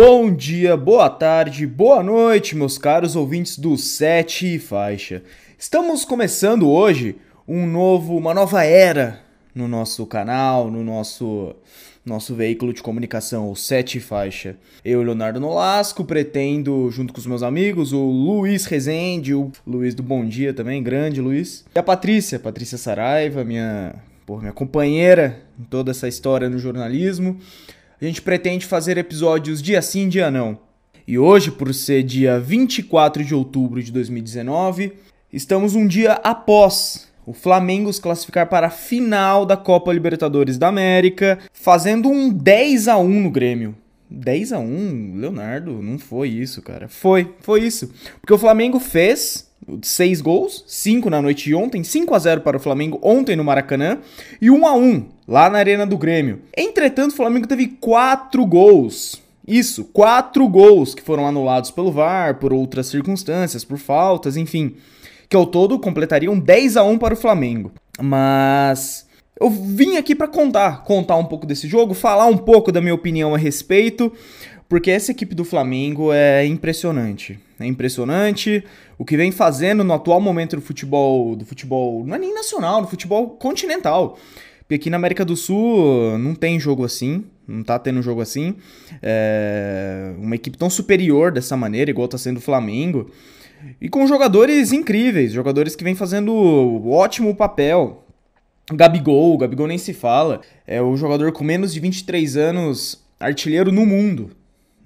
Bom dia, boa tarde, boa noite, meus caros ouvintes do Sete e Faixa. Estamos começando hoje um novo, uma nova era no nosso canal, no nosso nosso veículo de comunicação, o Sete Faixa. Eu, Leonardo Nolasco, pretendo, junto com os meus amigos, o Luiz Rezende, o Luiz do Bom Dia também, grande Luiz, e a Patrícia, Patrícia Saraiva, minha, porra, minha companheira em toda essa história no jornalismo. A gente pretende fazer episódios dia sim, dia não. E hoje, por ser dia 24 de outubro de 2019, estamos um dia após o Flamengo se classificar para a final da Copa Libertadores da América, fazendo um 10 a 1 no Grêmio. 10 a 1, Leonardo, não foi isso, cara. Foi, foi isso. Porque o Flamengo fez seis gols, cinco na noite de ontem, 5 a 0 para o Flamengo ontem no Maracanã e 1 a 1 lá na Arena do Grêmio. Entretanto, o Flamengo teve quatro gols. Isso, quatro gols que foram anulados pelo VAR, por outras circunstâncias, por faltas, enfim, que ao todo completariam 10 a 1 para o Flamengo. Mas eu vim aqui para contar, contar um pouco desse jogo, falar um pouco da minha opinião a respeito, porque essa equipe do Flamengo é impressionante. É impressionante o que vem fazendo no atual momento do futebol, do futebol, não é nem nacional, do futebol continental. Porque aqui na América do Sul não tem jogo assim, não tá tendo jogo assim. É uma equipe tão superior dessa maneira, igual tá sendo o Flamengo. E com jogadores incríveis, jogadores que vem fazendo ótimo papel. Gabigol, Gabigol nem se fala. É o jogador com menos de 23 anos artilheiro no mundo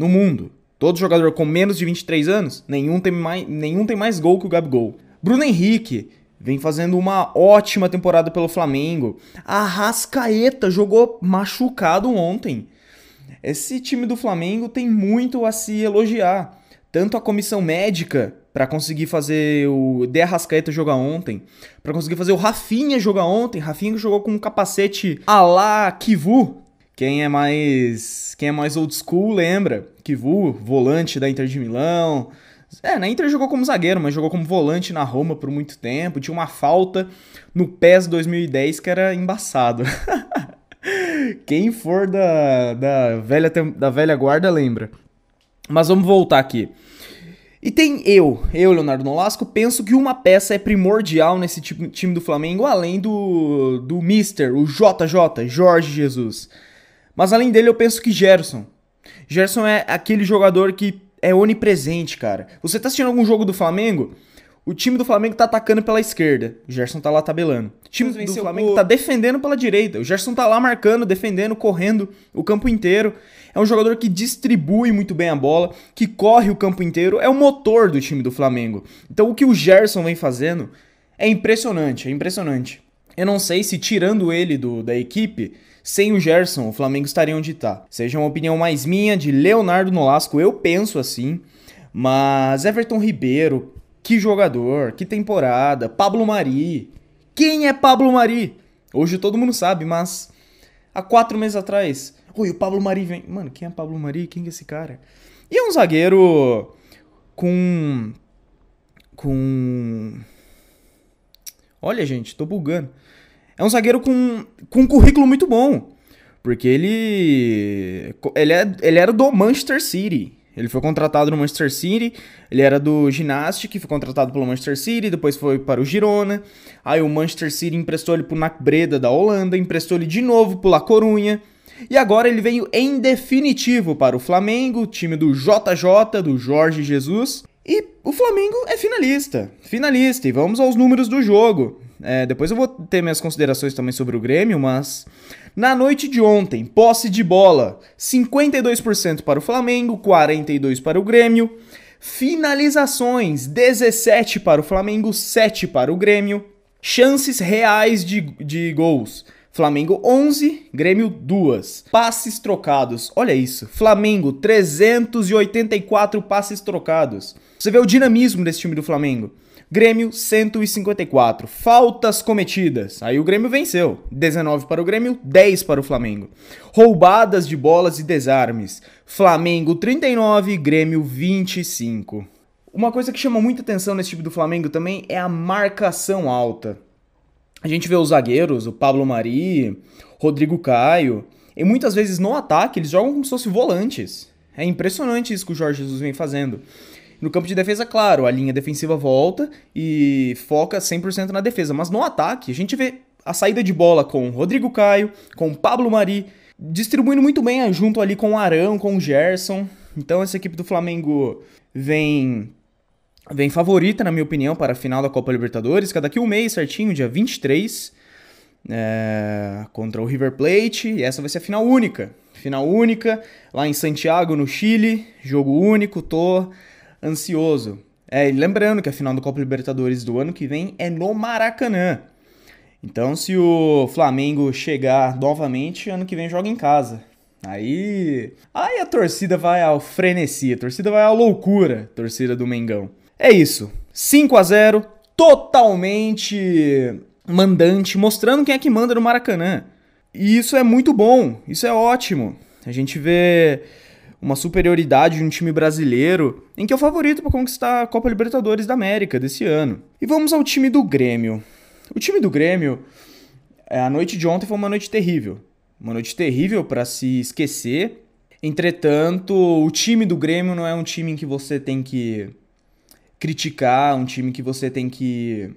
no mundo. Todo jogador com menos de 23 anos, nenhum tem mais, nenhum tem mais gol que o Gabigol. Bruno Henrique vem fazendo uma ótima temporada pelo Flamengo. A Rascaeta jogou machucado ontem. Esse time do Flamengo tem muito a se elogiar. Tanto a comissão médica para conseguir fazer o De Arrascaeta jogar ontem, para conseguir fazer o Rafinha jogar ontem. Rafinha jogou com um capacete a lá Kivu, quem é mais quem é mais old school lembra Kivu, volante da Inter de Milão. É, na Inter jogou como zagueiro, mas jogou como volante na Roma por muito tempo. Tinha uma falta no PES 2010 que era embaçado. Quem for da, da, velha, da velha guarda lembra. Mas vamos voltar aqui. E tem eu, eu, Leonardo Nolasco, penso que uma peça é primordial nesse time do Flamengo, além do, do Mister, o JJ, Jorge Jesus. Mas além dele, eu penso que Gerson. Gerson é aquele jogador que é onipresente, cara. Você tá assistindo algum jogo do Flamengo? O time do Flamengo tá atacando pela esquerda. O Gerson tá lá tabelando. O time do Flamengo o... tá defendendo pela direita. O Gerson tá lá marcando, defendendo, correndo o campo inteiro. É um jogador que distribui muito bem a bola, que corre o campo inteiro. É o motor do time do Flamengo. Então o que o Gerson vem fazendo é impressionante, é impressionante. Eu não sei se tirando ele do, da equipe, sem o Gerson, o Flamengo estaria onde está. Seja uma opinião mais minha, de Leonardo Nolasco, eu penso assim. Mas Everton Ribeiro, que jogador, que temporada. Pablo Mari. Quem é Pablo Mari? Hoje todo mundo sabe, mas há quatro meses atrás. Oi, o Pablo Mari vem. Mano, quem é Pablo Mari? Quem é esse cara? E é um zagueiro com. Com. Olha, gente, tô bugando. É um zagueiro com, com um currículo muito bom. Porque ele. Ele, é, ele era do Manchester City. Ele foi contratado no Manchester City, ele era do Gymnastic, foi contratado pelo Manchester City, depois foi para o Girona. Aí o Manchester City emprestou ele para o NAC Breda da Holanda, emprestou ele de novo para o La Corunha. E agora ele veio em definitivo para o Flamengo, time do JJ, do Jorge Jesus. O Flamengo é finalista, finalista. E vamos aos números do jogo. É, depois eu vou ter minhas considerações também sobre o Grêmio, mas na noite de ontem, posse de bola 52% para o Flamengo, 42% para o Grêmio. Finalizações 17 para o Flamengo, 7 para o Grêmio. Chances reais de, de gols. Flamengo 11, Grêmio 2. Passes trocados. Olha isso. Flamengo 384 passes trocados. Você vê o dinamismo desse time do Flamengo. Grêmio 154. Faltas cometidas. Aí o Grêmio venceu. 19 para o Grêmio, 10 para o Flamengo. Roubadas de bolas e desarmes. Flamengo 39, Grêmio 25. Uma coisa que chama muita atenção nesse time do Flamengo também é a marcação alta. A gente vê os zagueiros, o Pablo Mari, Rodrigo Caio, e muitas vezes no ataque eles jogam como se fossem volantes. É impressionante isso que o Jorge Jesus vem fazendo. No campo de defesa, claro, a linha defensiva volta e foca 100% na defesa, mas no ataque a gente vê a saída de bola com Rodrigo Caio, com Pablo Mari, distribuindo muito bem junto ali com o Arão, com o Gerson. Então essa equipe do Flamengo vem vem favorita, na minha opinião, para a final da Copa Libertadores, que é daqui um mês certinho, dia 23, é, contra o River Plate, e essa vai ser a final única. Final única, lá em Santiago, no Chile, jogo único, tô ansioso. É, e lembrando que a final da Copa Libertadores do ano que vem é no Maracanã. Então, se o Flamengo chegar novamente, ano que vem joga em casa. Aí, aí a torcida vai ao frenesi, a torcida vai à loucura, torcida do Mengão. É isso. 5 a 0, totalmente mandante, mostrando quem é que manda no Maracanã. E isso é muito bom, isso é ótimo. A gente vê uma superioridade de um time brasileiro em que é o favorito para conquistar a Copa Libertadores da América desse ano. E vamos ao time do Grêmio. O time do Grêmio, é, a noite de ontem foi uma noite terrível. Uma noite terrível para se esquecer. Entretanto, o time do Grêmio não é um time em que você tem que criticar, um time que você tem que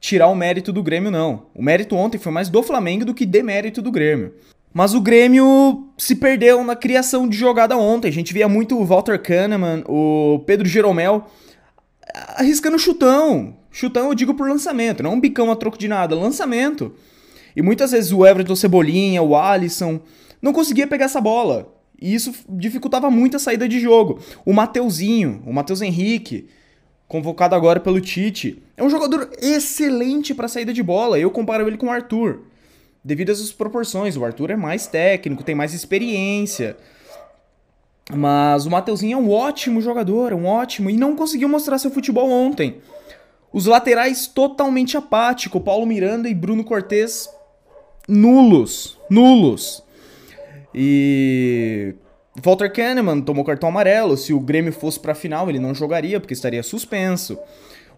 tirar o mérito do Grêmio, não. O mérito ontem foi mais do Flamengo do que demérito do Grêmio. Mas o Grêmio se perdeu na criação de jogada ontem. A gente via muito o Walter Kahneman, o Pedro Jeromel arriscando chutão. Chutão eu digo por lançamento, não um bicão a troco de nada, lançamento. E muitas vezes o Everton Cebolinha, o Alisson, não conseguia pegar essa bola. E isso dificultava muito a saída de jogo. O Mateuzinho, o Matheus Henrique, convocado agora pelo Tite, é um jogador excelente para saída de bola. Eu comparo ele com o Arthur. Devido às proporções, o Arthur é mais técnico, tem mais experiência. Mas o Mateuzinho é um ótimo jogador, um ótimo, e não conseguiu mostrar seu futebol ontem. Os laterais totalmente apáticos, Paulo Miranda e Bruno Cortes nulos, nulos. E Walter Kahneman tomou cartão amarelo. Se o Grêmio fosse para a final, ele não jogaria porque estaria suspenso.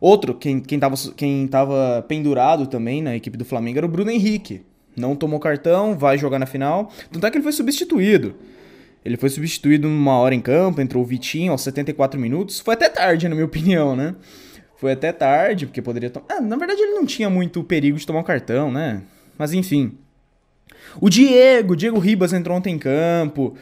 Outro, quem, quem, tava, quem tava pendurado também na equipe do Flamengo era o Bruno Henrique. Não tomou cartão, vai jogar na final. Tanto é que ele foi substituído. Ele foi substituído numa hora em campo, entrou o Vitinho aos 74 minutos. Foi até tarde, na minha opinião, né? Foi até tarde, porque poderia tomar. Ah, na verdade, ele não tinha muito perigo de tomar um cartão, né? Mas enfim. O Diego, Diego Ribas entrou ontem em campo.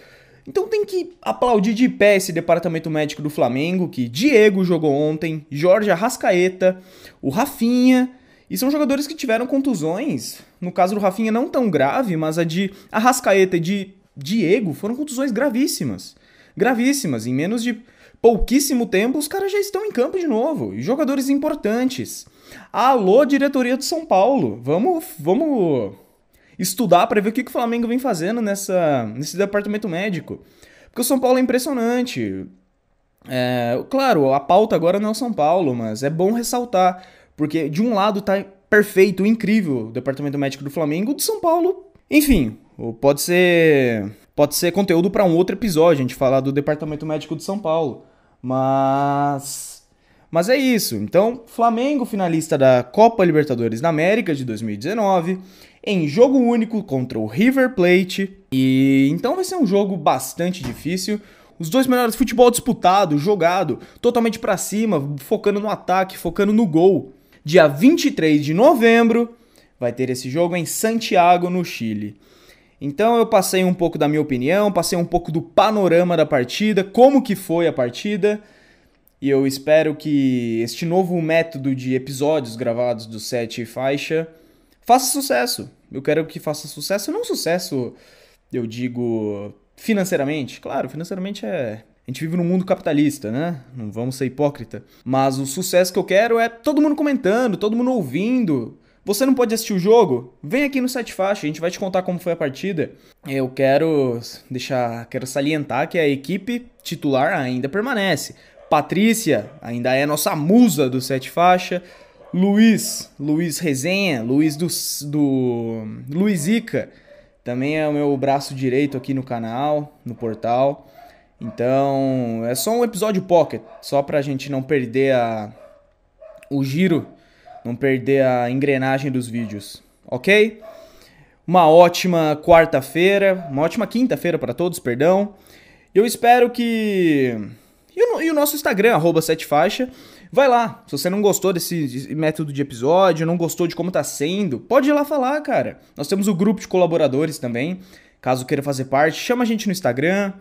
Então tem que aplaudir de pé esse departamento médico do Flamengo, que Diego jogou ontem, Jorge Arrascaeta, o Rafinha. E são jogadores que tiveram contusões. No caso do Rafinha, não tão grave, mas a de Arrascaeta e de Diego foram contusões gravíssimas. Gravíssimas. Em menos de pouquíssimo tempo, os caras já estão em campo de novo. E jogadores importantes. Alô, diretoria do São Paulo. Vamos, vamos estudar para ver o que, que o Flamengo vem fazendo nessa, nesse departamento médico. Porque o São Paulo é impressionante. É, claro, a pauta agora não é o São Paulo, mas é bom ressaltar. Porque de um lado tá perfeito, incrível o departamento médico do Flamengo, do São Paulo, enfim, pode ser pode ser conteúdo para um outro episódio, a gente falar do departamento médico de São Paulo. Mas. Mas é isso. Então, Flamengo, finalista da Copa Libertadores da América de 2019, em jogo único contra o River Plate. E então vai ser um jogo bastante difícil. Os dois melhores futebol disputado, jogado, totalmente para cima, focando no ataque, focando no gol. Dia 23 de novembro vai ter esse jogo em Santiago, no Chile. Então eu passei um pouco da minha opinião, passei um pouco do panorama da partida, como que foi a partida, e eu espero que este novo método de episódios gravados do Sete Faixa faça sucesso. Eu quero que faça sucesso, não sucesso, eu digo, financeiramente. Claro, financeiramente é. A gente vive num mundo capitalista, né? Não vamos ser hipócrita. Mas o sucesso que eu quero é todo mundo comentando, todo mundo ouvindo, você não pode assistir o jogo? Vem aqui no site faixa, a gente vai te contar como foi a partida. Eu quero deixar, quero salientar que a equipe titular ainda permanece. Patrícia ainda é nossa musa do sete faixa. Luiz, Luiz Resenha, Luiz do, do Luiz Ica, também é o meu braço direito aqui no canal, no portal. Então, é só um episódio pocket, só pra gente não perder a, o giro não perder a engrenagem dos vídeos, ok? Uma ótima quarta-feira, uma ótima quinta-feira para todos, perdão. Eu espero que. E o, e o nosso Instagram, arroba 7faixa. Vai lá. Se você não gostou desse método de episódio, não gostou de como tá sendo, pode ir lá falar, cara. Nós temos o grupo de colaboradores também. Caso queira fazer parte, chama a gente no Instagram.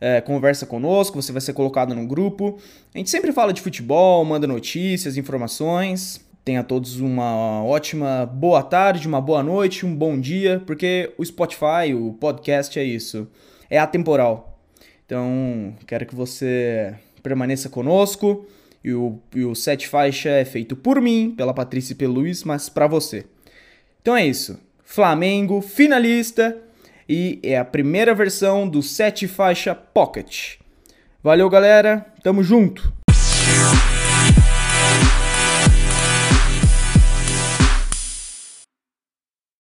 É, conversa conosco, você vai ser colocado no grupo. A gente sempre fala de futebol, manda notícias, informações. Tenha todos uma ótima boa tarde, uma boa noite, um bom dia, porque o Spotify, o podcast é isso. É atemporal. Então, quero que você permaneça conosco. E o, e o Sete Faixa é feito por mim, pela Patrícia e pelo Luiz, mas para você. Então é isso. Flamengo, finalista. E é a primeira versão do Sete Faixa Pocket. Valeu, galera. Tamo junto.